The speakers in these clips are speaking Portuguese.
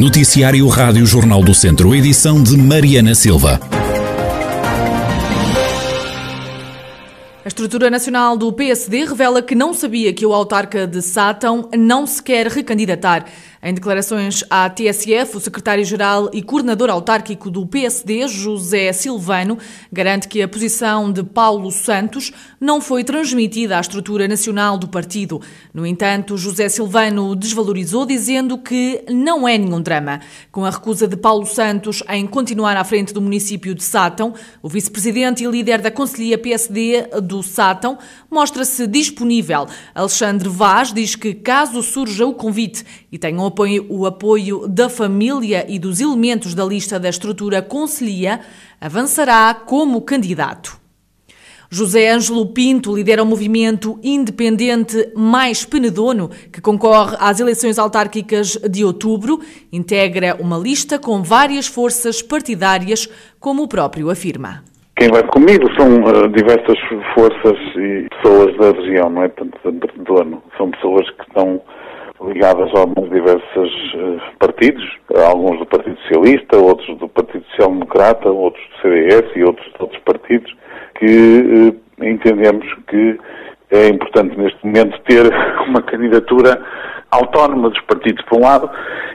Noticiário Rádio Jornal do Centro, edição de Mariana Silva. A estrutura nacional do PSD revela que não sabia que o autarca de Sátão não se quer recandidatar. Em declarações à TSF, o secretário-geral e coordenador autárquico do PSD, José Silvano, garante que a posição de Paulo Santos não foi transmitida à estrutura nacional do partido. No entanto, José Silvano desvalorizou, dizendo que não é nenhum drama. Com a recusa de Paulo Santos em continuar à frente do município de Sátão, o vice-presidente e líder da Conselhia PSD do Sátão mostra-se disponível. Alexandre Vaz diz que, caso surja o convite e tenham apoio, o apoio da família e dos elementos da lista da estrutura Conselhia, avançará como candidato. José Ângelo Pinto lidera o movimento independente Mais Penedono, que concorre às eleições autárquicas de outubro, integra uma lista com várias forças partidárias, como o próprio afirma. Quem vai comigo são uh, diversas forças e pessoas da região, não é? Portanto, de Penedono. São pessoas que estão ligadas a alguns diversos uh, partidos, alguns do Partido Socialista, outros do Partido Social Democrata, outros do CDS e outros de outros partidos, que uh, entendemos que é importante neste momento ter uma candidatura autónoma dos partidos, por um lado,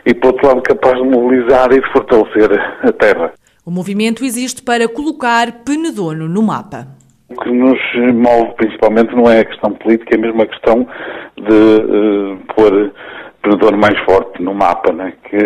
e por outro lado capaz de mobilizar e de fortalecer a terra. O movimento existe para colocar Penedono no mapa. O que nos move principalmente não é a questão política, é mesmo a questão de uh, pôr Penedono mais forte no mapa, né? que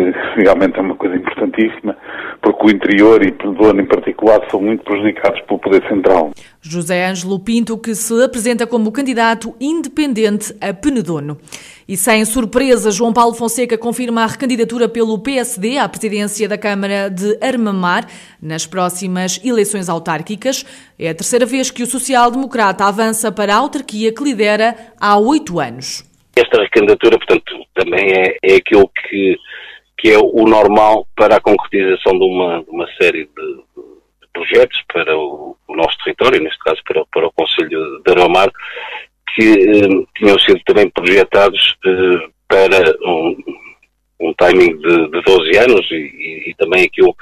realmente é uma coisa importantíssima, porque o interior e Penedono em particular são muito prejudicados pelo poder central. José Ângelo Pinto, que se apresenta como candidato independente a Penedono. E sem surpresa, João Paulo Fonseca confirma a recandidatura pelo PSD à presidência da Câmara de Armamar nas próximas eleições autárquicas. É a terceira vez que o social-democrata avança para a autarquia que lidera há oito anos. Esta recandidatura, portanto, também é, é aquilo que, que é o normal para a concretização de uma, de uma série de, de projetos para o, o, nosso território, neste caso para, para o Conselho de Armamar, que eh, tinham sido também projetados eh, para um, um, timing de, de 12 anos e, e, também aquilo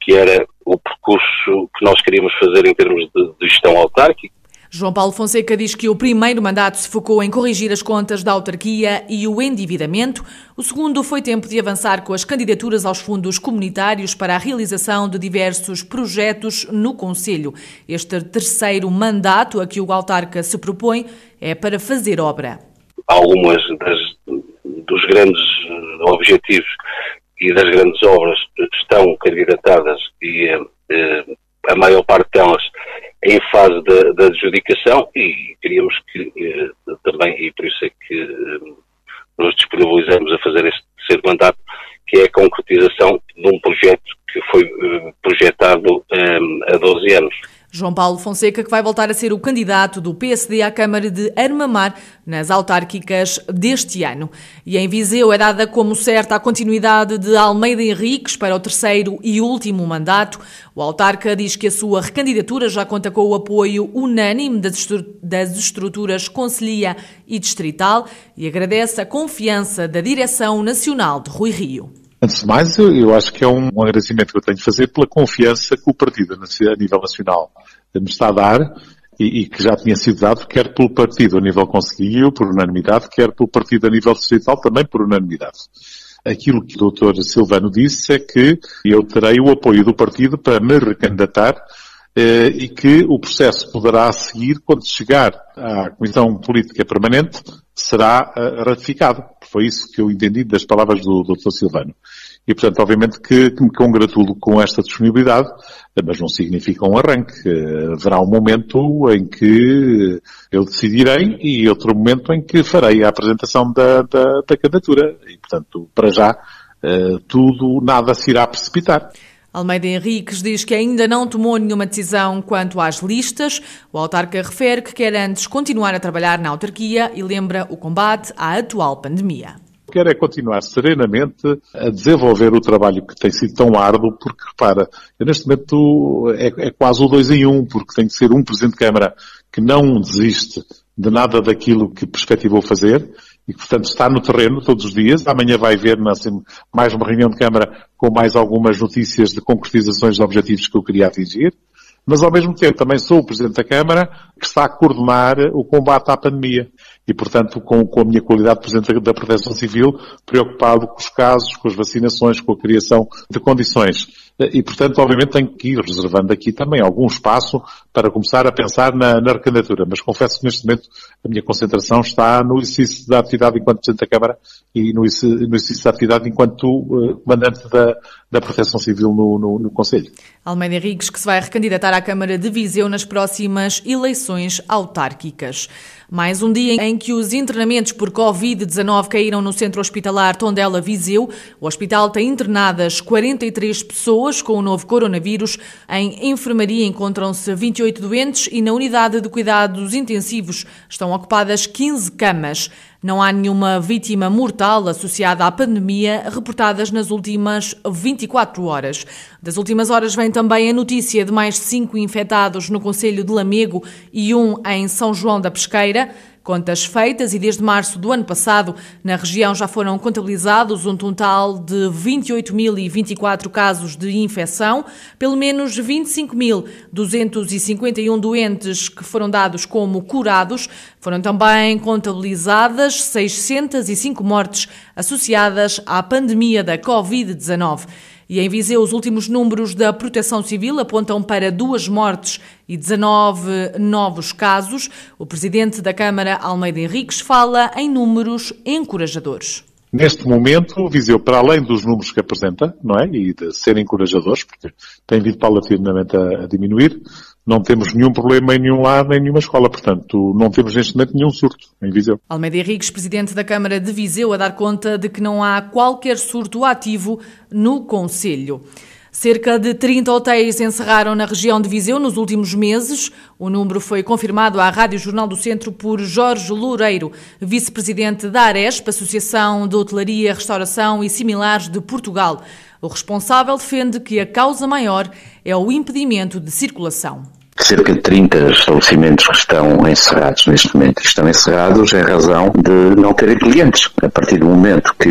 que era o percurso que nós queríamos fazer em termos de, de gestão autárquica. João Paulo Fonseca diz que o primeiro mandato se focou em corrigir as contas da autarquia e o endividamento. O segundo foi tempo de avançar com as candidaturas aos fundos comunitários para a realização de diversos projetos no Conselho. Este terceiro mandato a que o autarca se propõe é para fazer obra. Algumas das, dos grandes objetivos e das grandes obras estão candidatadas e eh, a maior parte delas em fase da adjudicação e queríamos que eh, também, e por isso é que eh, nos disponibilizamos a fazer este terceiro mandato, que é a concretização de um projeto que foi eh, projetado há 12 anos. João Paulo Fonseca, que vai voltar a ser o candidato do PSD à Câmara de Armamar nas autárquicas deste ano. E em Viseu é dada como certa a continuidade de Almeida Henriques para o terceiro e último mandato. O autarca diz que a sua recandidatura já conta com o apoio unânime das estruturas Conselhia e Distrital e agradece a confiança da Direção Nacional de Rui Rio. Antes de mais, eu, acho que é um, agradecimento que eu tenho de fazer pela confiança que o partido a nível nacional me está a dar e, e, que já tinha sido dado, quer pelo partido a nível conselhio, por unanimidade, quer pelo partido a nível distrital, também por unanimidade. Aquilo que o Dr. Silvano disse é que eu terei o apoio do partido para me recandidatar eh, e que o processo poderá seguir quando chegar à Comissão Política Permanente, será uh, ratificado. Foi isso que eu entendi das palavras do Dr. Silvano. E, portanto, obviamente que, que me congratulo com esta disponibilidade, mas não significa um arranque. Haverá um momento em que eu decidirei e outro momento em que farei a apresentação da, da, da candidatura. E, portanto, para já, uh, tudo, nada se irá precipitar. Almeida Henriques diz que ainda não tomou nenhuma decisão quanto às listas. O autarca refere que quer antes continuar a trabalhar na autarquia e lembra o combate à atual pandemia. Quero é continuar serenamente a desenvolver o trabalho que tem sido tão árduo, porque repara, neste momento é, é quase o dois em um, porque tem que ser um Presidente de Câmara que não desiste de nada daquilo que perspectivou fazer e, portanto, está no terreno todos os dias. Amanhã vai haver mais uma reunião de Câmara com mais algumas notícias de concretizações de objetivos que eu queria atingir. Mas, ao mesmo tempo, também sou o Presidente da Câmara que está a coordenar o combate à pandemia e, portanto, com, com a minha qualidade de Presidente da Proteção Civil, preocupado com os casos, com as vacinações, com a criação de condições. E, portanto, obviamente tenho que ir reservando aqui também algum espaço para começar a pensar na, na recandidatura. Mas confesso que neste momento a minha concentração está no exercício da atividade enquanto Presidente da Câmara e no, exercício da atividade enquanto uh, Comandante da, da Proteção Civil no, no, no Conselho. Almeida Henriques, que se vai recandidatar à Câmara de Viseu nas próximas eleições autárquicas. Mais um dia em que os internamentos por Covid-19 caíram no centro hospitalar Tondela Viseu. O hospital tem internadas 43 pessoas com o novo coronavírus. Em enfermaria encontram-se 28 doentes e na unidade de cuidados intensivos estão ocupadas 15 camas. Não há nenhuma vítima mortal associada à pandemia reportadas nas últimas 24 horas. Das últimas horas vem também a notícia de mais cinco infectados no Conselho de Lamego e um em São João da Pesqueira. Contas feitas e desde março do ano passado, na região já foram contabilizados um total de 28.024 casos de infecção, pelo menos 25.251 doentes que foram dados como curados. Foram também contabilizadas 605 mortes associadas à pandemia da Covid-19. E em Viseu, os últimos números da Proteção Civil apontam para duas mortes e 19 novos casos. O presidente da Câmara, Almeida Henriques, fala em números encorajadores. Neste momento, Viseu, para além dos números que apresenta, não é? E de serem encorajadores, porque tem vindo paulatinamente a, a diminuir, não temos nenhum problema em nenhum lado, em nenhuma escola. Portanto, não temos neste momento nenhum surto em Viseu. Almeida Henriques, presidente da Câmara de Viseu, a dar conta de que não há qualquer surto ativo no Conselho. Cerca de 30 hotéis encerraram na região de Viseu nos últimos meses. O número foi confirmado à Rádio Jornal do Centro por Jorge Loureiro, vice-presidente da Aresp, Associação de Hotelaria, Restauração e Similares de Portugal. O responsável defende que a causa maior é o impedimento de circulação cerca de 30 estabelecimentos que estão encerrados neste momento. Estão encerrados em razão de não terem clientes. A partir do momento que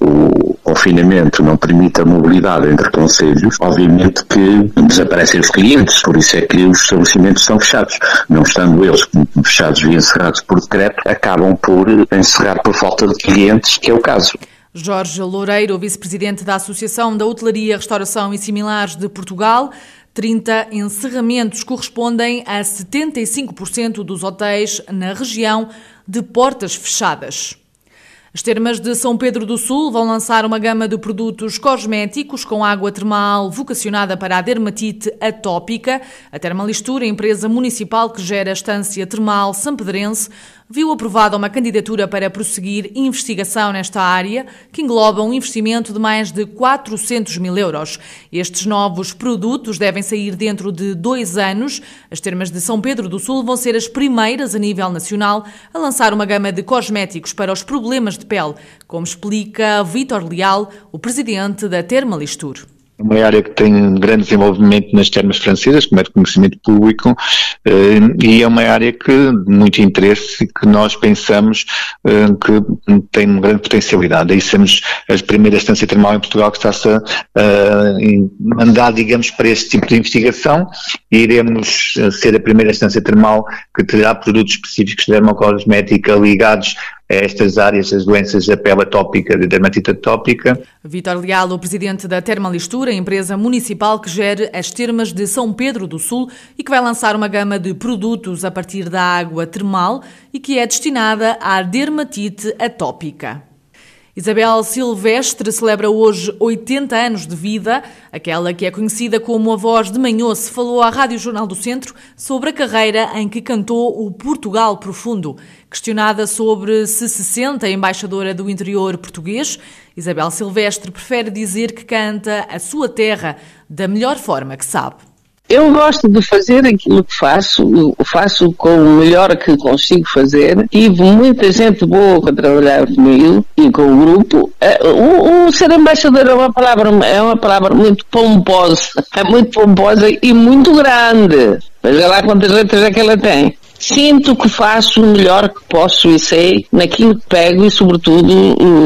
o confinamento não permite a mobilidade entre conselhos, obviamente que desaparecem os clientes. Por isso é que os estabelecimentos estão fechados. Não estando eles fechados e encerrados por decreto, acabam por encerrar por falta de clientes, que é o caso. Jorge Loureiro, vice-presidente da Associação da Hotelaria, Restauração e Similares de Portugal, 30 encerramentos correspondem a 75% dos hotéis na região de portas fechadas. As termas de São Pedro do Sul vão lançar uma gama de produtos cosméticos com água termal vocacionada para a dermatite atópica. A Termalistura, empresa municipal que gera a estância termal sampedrense, viu aprovada uma candidatura para prosseguir investigação nesta área, que engloba um investimento de mais de 400 mil euros. Estes novos produtos devem sair dentro de dois anos. As termas de São Pedro do Sul vão ser as primeiras a nível nacional a lançar uma gama de cosméticos para os problemas de pele, como explica Vítor Leal, o presidente da Termalistur uma área que tem grande desenvolvimento nas termas francesas, como é de conhecimento público, eh, e é uma área que de muito interesse que nós pensamos eh, que tem uma grande potencialidade. Aí somos a primeira estância termal em Portugal que está-se a mandar, digamos, para este tipo de investigação e iremos ser a primeira estância termal que terá produtos específicos de dermocosmética ligados a estas áreas, as doenças da pele atópica, de dermatite atópica. Vítor Leal, o presidente da Termalistura, empresa municipal que gera as termas de São Pedro do Sul e que vai lançar uma gama de produtos a partir da água termal e que é destinada à dermatite atópica. Isabel Silvestre celebra hoje 80 anos de vida. Aquela que é conhecida como a voz de Manhoce falou à Rádio Jornal do Centro sobre a carreira em que cantou o Portugal Profundo. Questionada sobre se se sente embaixadora do interior português, Isabel Silvestre prefere dizer que canta a sua terra da melhor forma que sabe. Eu gosto de fazer aquilo que faço, faço com o melhor que consigo fazer. Tive muita gente boa para trabalhar comigo e com o grupo. Eh, o, o ser embaixador é uma palavra, é uma palavra muito pomposa, é muito pomposa e muito grande. Veja lá quantas letras é que ela tem. Sinto que faço o melhor que posso e sei naquilo que pego e, sobretudo,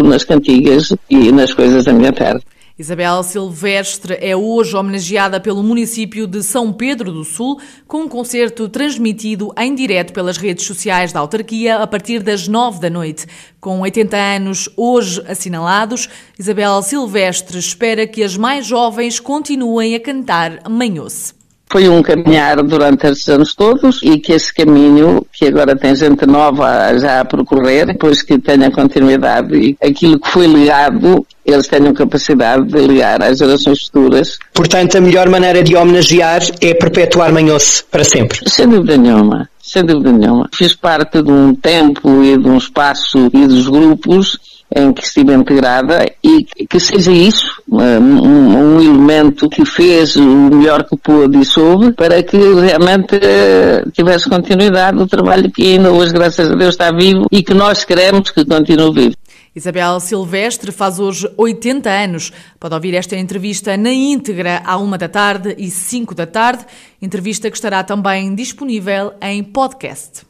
nas cantigas e nas coisas da minha terra. Isabel Silvestre é hoje homenageada pelo município de São Pedro do Sul com um concerto transmitido em direto pelas redes sociais da autarquia a partir das nove da noite. Com 80 anos hoje assinalados, Isabel Silvestre espera que as mais jovens continuem a cantar Manhoce. Foi um caminhar durante estes anos todos e que esse caminho, que agora tem gente nova já a percorrer, depois que tenha continuidade e aquilo que foi ligado, eles tenham capacidade de ligar às gerações futuras. Portanto, a melhor maneira de homenagear é perpetuar Manhoce para sempre. Sem dúvida nenhuma. Sem dúvida nenhuma. Fiz parte de um tempo e de um espaço e dos grupos em que estive integrada e que seja isso um, um, elemento que fez o melhor que pôde e soube para que realmente uh, tivesse continuidade o trabalho que ainda hoje, graças a Deus, está vivo e que nós queremos que continue vivo. Isabel Silvestre faz hoje 80 anos. Pode ouvir esta entrevista na íntegra à uma da tarde e cinco da tarde. Entrevista que estará também disponível em podcast.